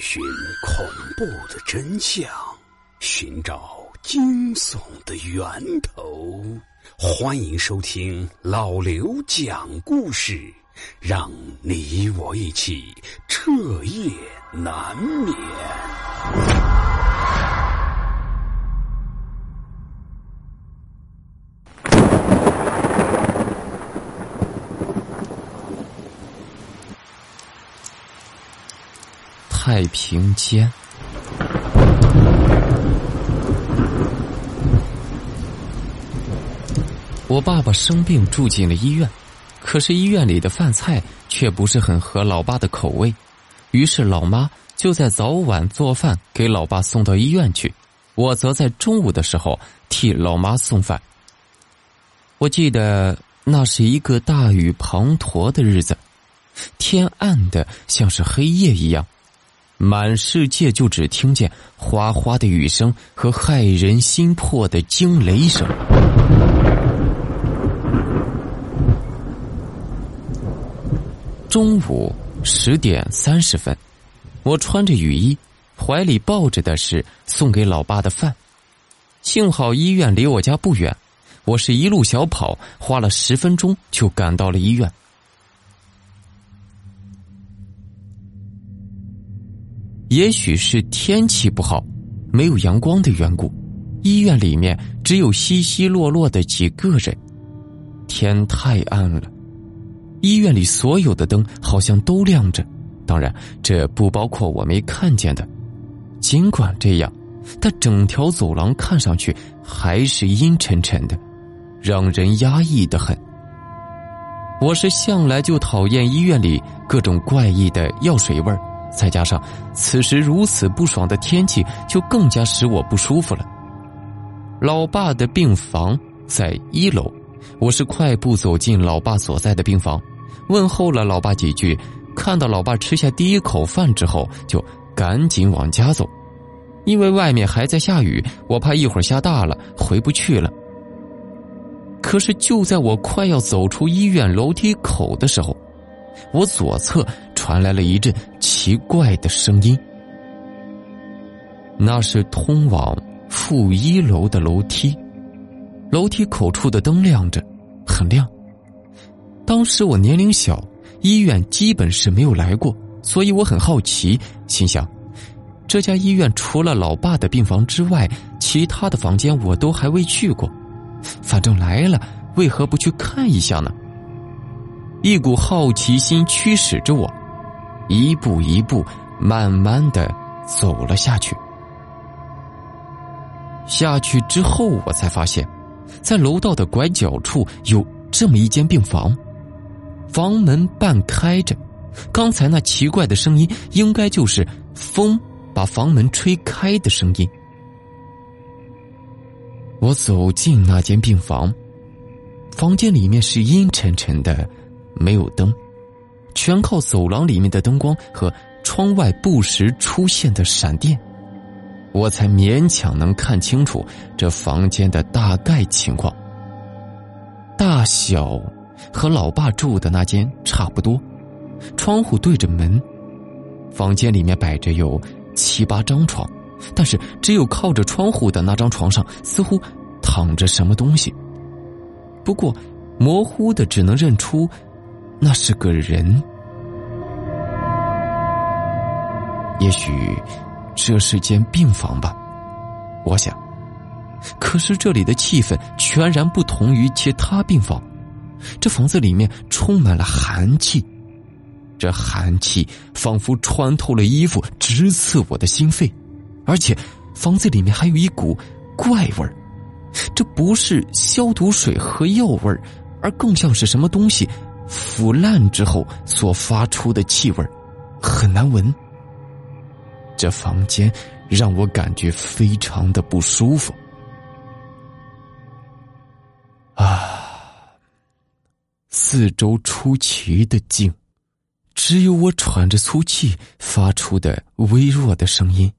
寻恐怖的真相，寻找惊悚的源头。欢迎收听老刘讲故事，让你我一起彻夜难眠。太平间，我爸爸生病住进了医院，可是医院里的饭菜却不是很合老爸的口味，于是老妈就在早晚做饭给老爸送到医院去，我则在中午的时候替老妈送饭。我记得那是一个大雨滂沱的日子，天暗的像是黑夜一样。满世界就只听见哗哗的雨声和骇人心魄的惊雷声。中午十点三十分，我穿着雨衣，怀里抱着的是送给老爸的饭。幸好医院离我家不远，我是一路小跑，花了十分钟就赶到了医院。也许是天气不好，没有阳光的缘故，医院里面只有稀稀落落的几个人。天太暗了，医院里所有的灯好像都亮着，当然这不包括我没看见的。尽管这样，但整条走廊看上去还是阴沉沉的，让人压抑的很。我是向来就讨厌医院里各种怪异的药水味儿。再加上此时如此不爽的天气，就更加使我不舒服了。老爸的病房在一楼，我是快步走进老爸所在的病房，问候了老爸几句。看到老爸吃下第一口饭之后，就赶紧往家走，因为外面还在下雨，我怕一会儿下大了回不去了。可是就在我快要走出医院楼梯口的时候，我左侧传来了一阵。奇怪的声音，那是通往负一楼的楼梯，楼梯口处的灯亮着，很亮。当时我年龄小，医院基本是没有来过，所以我很好奇，心想：这家医院除了老爸的病房之外，其他的房间我都还未去过，反正来了，为何不去看一下呢？一股好奇心驱使着我。一步一步，慢慢的走了下去。下去之后，我才发现，在楼道的拐角处有这么一间病房，房门半开着。刚才那奇怪的声音，应该就是风把房门吹开的声音。我走进那间病房，房间里面是阴沉沉的，没有灯。全靠走廊里面的灯光和窗外不时出现的闪电，我才勉强能看清楚这房间的大概情况。大小和老爸住的那间差不多，窗户对着门。房间里面摆着有七八张床，但是只有靠着窗户的那张床上似乎躺着什么东西。不过模糊的只能认出。那是个人，也许这是间病房吧，我想。可是这里的气氛全然不同于其他病房，这房子里面充满了寒气，这寒气仿佛穿透了衣服，直刺我的心肺，而且房子里面还有一股怪味儿，这不是消毒水和药味儿，而更像是什么东西。腐烂之后所发出的气味很难闻。这房间让我感觉非常的不舒服。啊，四周出奇的静，只有我喘着粗气发出的微弱的声音。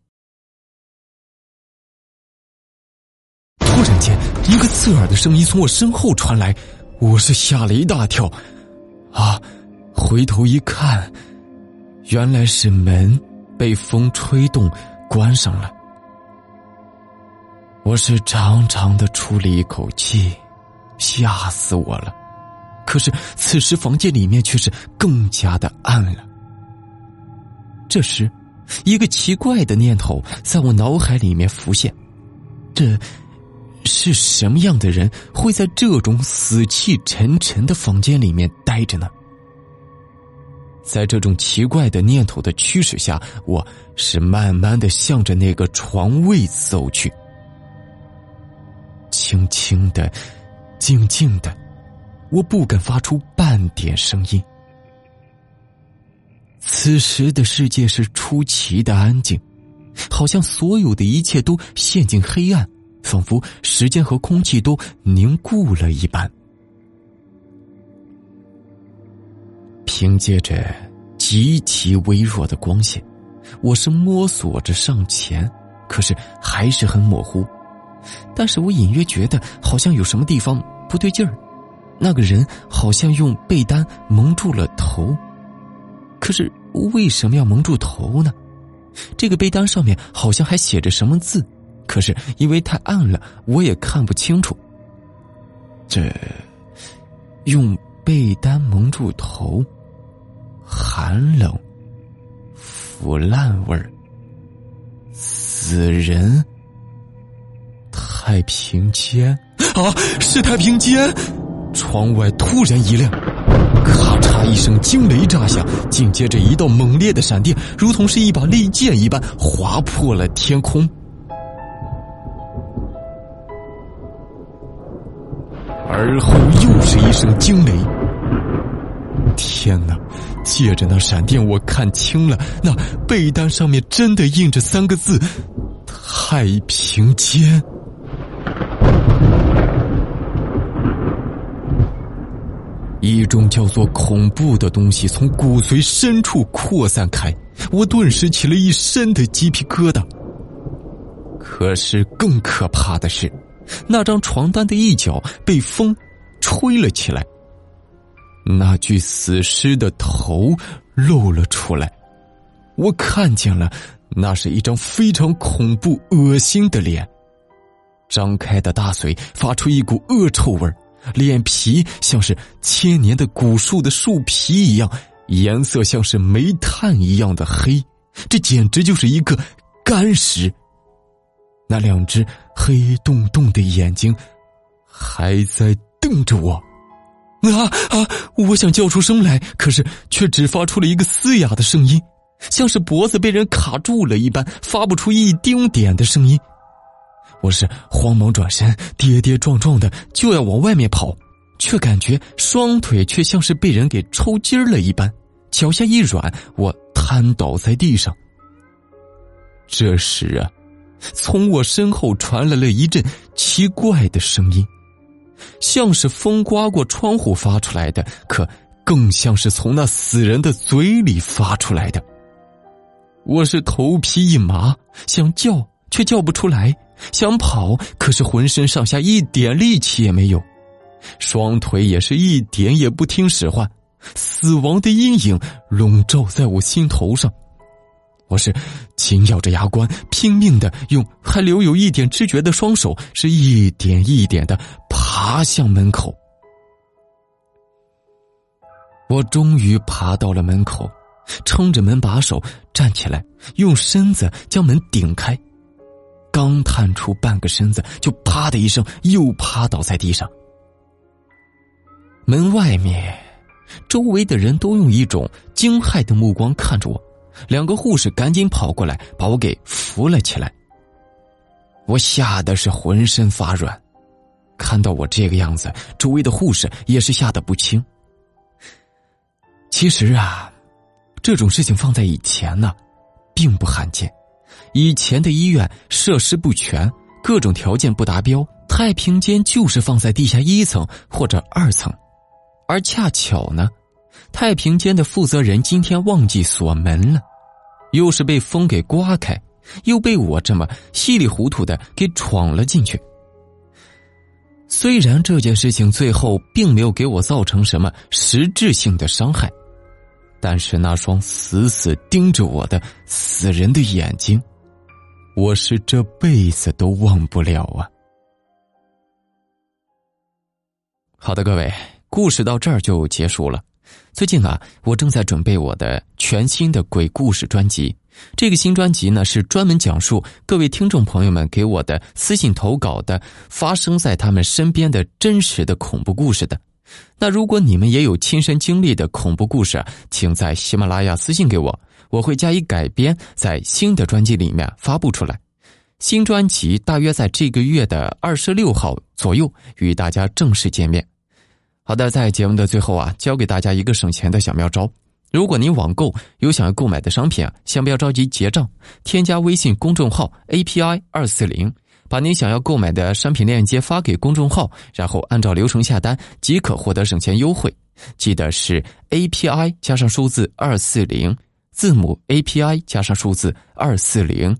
突然间，一个刺耳的声音从我身后传来，我是吓了一大跳。啊！回头一看，原来是门被风吹动，关上了。我是长长的出了一口气，吓死我了。可是此时房间里面却是更加的暗了。这时，一个奇怪的念头在我脑海里面浮现：这是什么样的人会在这种死气沉沉的房间里面待着呢？在这种奇怪的念头的驱使下，我是慢慢的向着那个床位走去。轻轻的，静静的，我不敢发出半点声音。此时的世界是出奇的安静，好像所有的一切都陷进黑暗，仿佛时间和空气都凝固了一般。凭借着极其微弱的光线，我是摸索着上前，可是还是很模糊。但是我隐约觉得好像有什么地方不对劲儿，那个人好像用被单蒙住了头，可是为什么要蒙住头呢？这个被单上面好像还写着什么字，可是因为太暗了，我也看不清楚。这用被单蒙住头，寒冷、腐烂味儿、死人。太平间啊，是太平间！窗外突然一亮，咔嚓一声，惊雷炸响，紧接着一道猛烈的闪电，如同是一把利剑一般，划破了天空。而后又是一声惊雷。天哪！借着那闪电，我看清了，那被单上面真的印着三个字：太平间。一种叫做恐怖的东西从骨髓深处扩散开，我顿时起了一身的鸡皮疙瘩。可是更可怕的是，那张床单的一角被风吹了起来，那具死尸的头露了出来，我看见了，那是一张非常恐怖、恶心的脸，张开的大嘴发出一股恶臭味。脸皮像是千年的古树的树皮一样，颜色像是煤炭一样的黑，这简直就是一个干尸。那两只黑洞洞的眼睛还在瞪着我，啊啊！我想叫出声来，可是却只发出了一个嘶哑的声音，像是脖子被人卡住了一般，发不出一丁点的声音。我是慌忙转身，跌跌撞撞的就要往外面跑，却感觉双腿却像是被人给抽筋了一般，脚下一软，我瘫倒在地上。这时啊，从我身后传来了一阵奇怪的声音，像是风刮过窗户发出来的，可更像是从那死人的嘴里发出来的。我是头皮一麻，想叫却叫不出来。想跑，可是浑身上下一点力气也没有，双腿也是一点也不听使唤，死亡的阴影笼罩在我心头上。我是紧咬着牙关，拼命的用还留有一点知觉的双手，是一点一点的爬向门口。我终于爬到了门口，撑着门把手站起来，用身子将门顶开。刚探出半个身子，就啪的一声，又趴倒在地上。门外面，周围的人都用一种惊骇的目光看着我。两个护士赶紧跑过来，把我给扶了起来。我吓得是浑身发软，看到我这个样子，周围的护士也是吓得不轻。其实啊，这种事情放在以前呢，并不罕见。以前的医院设施不全，各种条件不达标，太平间就是放在地下一层或者二层，而恰巧呢，太平间的负责人今天忘记锁门了，又是被风给刮开，又被我这么稀里糊涂的给闯了进去。虽然这件事情最后并没有给我造成什么实质性的伤害，但是那双死死盯着我的死人的眼睛，我是这辈子都忘不了啊！好的，各位，故事到这儿就结束了。最近啊，我正在准备我的全新的鬼故事专辑。这个新专辑呢，是专门讲述各位听众朋友们给我的私信投稿的发生在他们身边的真实的恐怖故事的。那如果你们也有亲身经历的恐怖故事，请在喜马拉雅私信给我，我会加以改编，在新的专辑里面发布出来。新专辑大约在这个月的二十六号左右与大家正式见面。好的，在节目的最后啊，教给大家一个省钱的小妙招。如果您网购有想要购买的商品啊，先不要着急结账，添加微信公众号 API 二四零。把您想要购买的商品链接发给公众号，然后按照流程下单即可获得省钱优惠。记得是 API 加上数字二四零，字母 API 加上数字二四零。